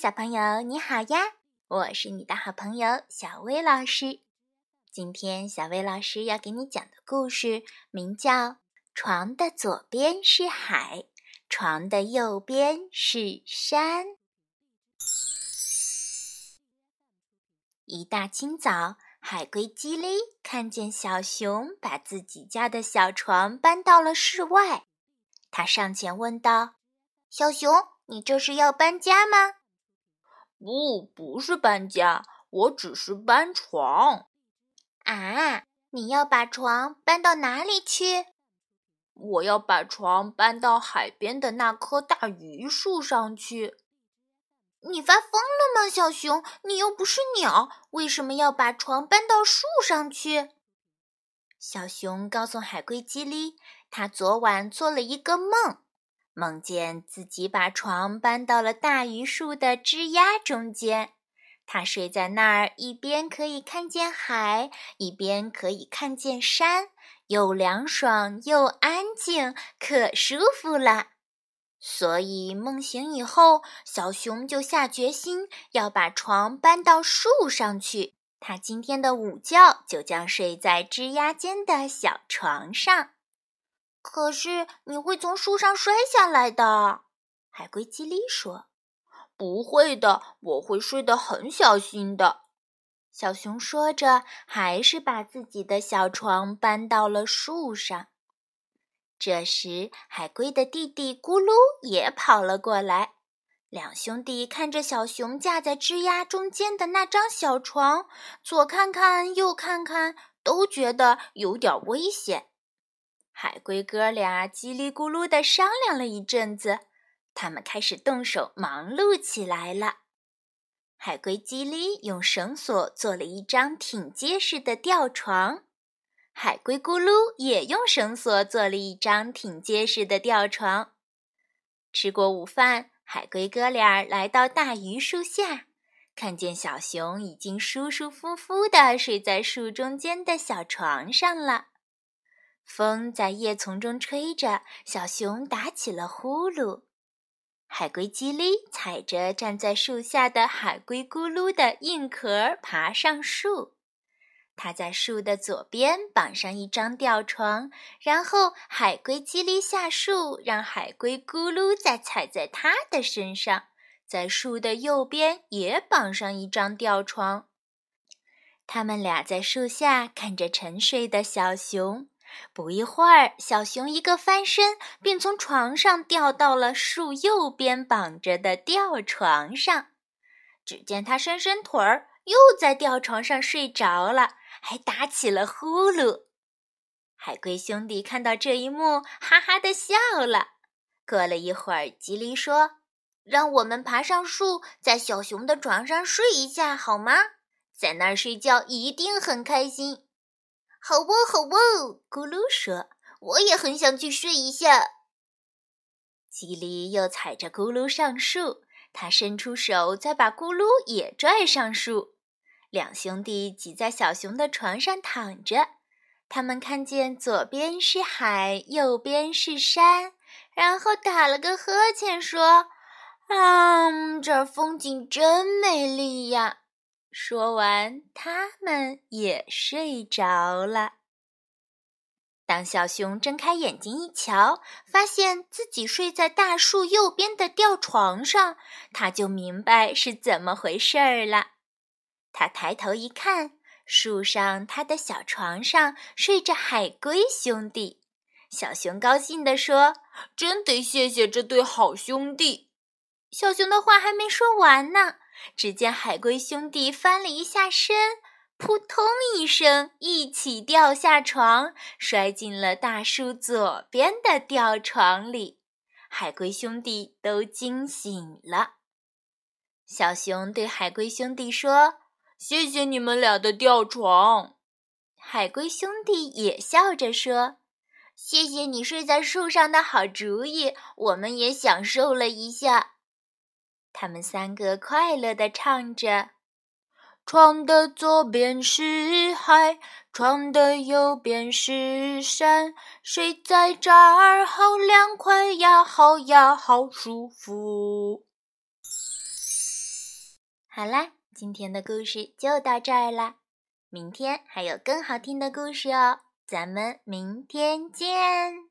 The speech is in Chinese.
小朋友你好呀！我是你的好朋友小薇老师。今天小薇老师要给你讲的故事名叫《床的左边是海，床的右边是山》。一大清早，海龟叽哩看见小熊把自己家的小床搬到了室外，他上前问道：“小熊。”你这是要搬家吗？不，不是搬家，我只是搬床。啊，你要把床搬到哪里去？我要把床搬到海边的那棵大榆树上去。你发疯了吗，小熊？你又不是鸟，为什么要把床搬到树上去？小熊告诉海龟基里，他昨晚做了一个梦。梦见自己把床搬到了大榆树的枝丫中间，他睡在那儿，一边可以看见海，一边可以看见山，又凉爽又安静，可舒服了。所以梦醒以后，小熊就下决心要把床搬到树上去。他今天的午觉就将睡在枝丫间的小床上。可是你会从树上摔下来的，海龟叽哩说：“不会的，我会睡得很小心的。”小熊说着，还是把自己的小床搬到了树上。这时，海龟的弟弟咕噜也跑了过来。两兄弟看着小熊架在枝丫中间的那张小床，左看看，右看看，都觉得有点危险。海龟哥俩叽里咕噜地商量了一阵子，他们开始动手忙碌起来了。海龟叽里用绳索做了一张挺结实的吊床，海龟咕噜也用绳索做了一张挺结实的吊床。吃过午饭，海龟哥俩来到大榆树下，看见小熊已经舒舒服服地睡在树中间的小床上了。风在叶丛中吹着，小熊打起了呼噜。海龟叽哩踩着站在树下的海龟咕噜的硬壳爬上树。它在树的左边绑上一张吊床，然后海龟叽哩下树，让海龟咕噜再踩在它的身上，在树的右边也绑上一张吊床。他们俩在树下看着沉睡的小熊。不一会儿，小熊一个翻身，便从床上掉到了树右边绑着的吊床上。只见它伸伸腿儿，又在吊床上睡着了，还打起了呼噜。海龟兄弟看到这一幕，哈哈的笑了。过了一会儿，吉利说：“让我们爬上树，在小熊的床上睡一下，好吗？在那儿睡觉一定很开心。”好喔，好喔，咕噜说：“我也很想去睡一下。”吉利又踩着咕噜上树，他伸出手，再把咕噜也拽上树。两兄弟挤在小熊的床上躺着，他们看见左边是海，右边是山，然后打了个呵欠，说：“啊，这儿风景真美丽呀。”说完，他们也睡着了。当小熊睁开眼睛一瞧，发现自己睡在大树右边的吊床上，他就明白是怎么回事儿了。他抬头一看，树上他的小床上睡着海龟兄弟。小熊高兴地说：“真得谢谢这对好兄弟。”小熊的话还没说完呢。只见海龟兄弟翻了一下身，扑通一声，一起掉下床，摔进了大树左边的吊床里。海龟兄弟都惊醒了。小熊对海龟兄弟说：“谢谢你们俩的吊床。”海龟兄弟也笑着说：“谢谢你睡在树上的好主意，我们也享受了一下。”他们三个快乐地唱着：“床的左边是海，床的右边是山，睡在这儿好凉快呀，好呀，好舒服。”好啦，今天的故事就到这儿啦，明天还有更好听的故事哦，咱们明天见。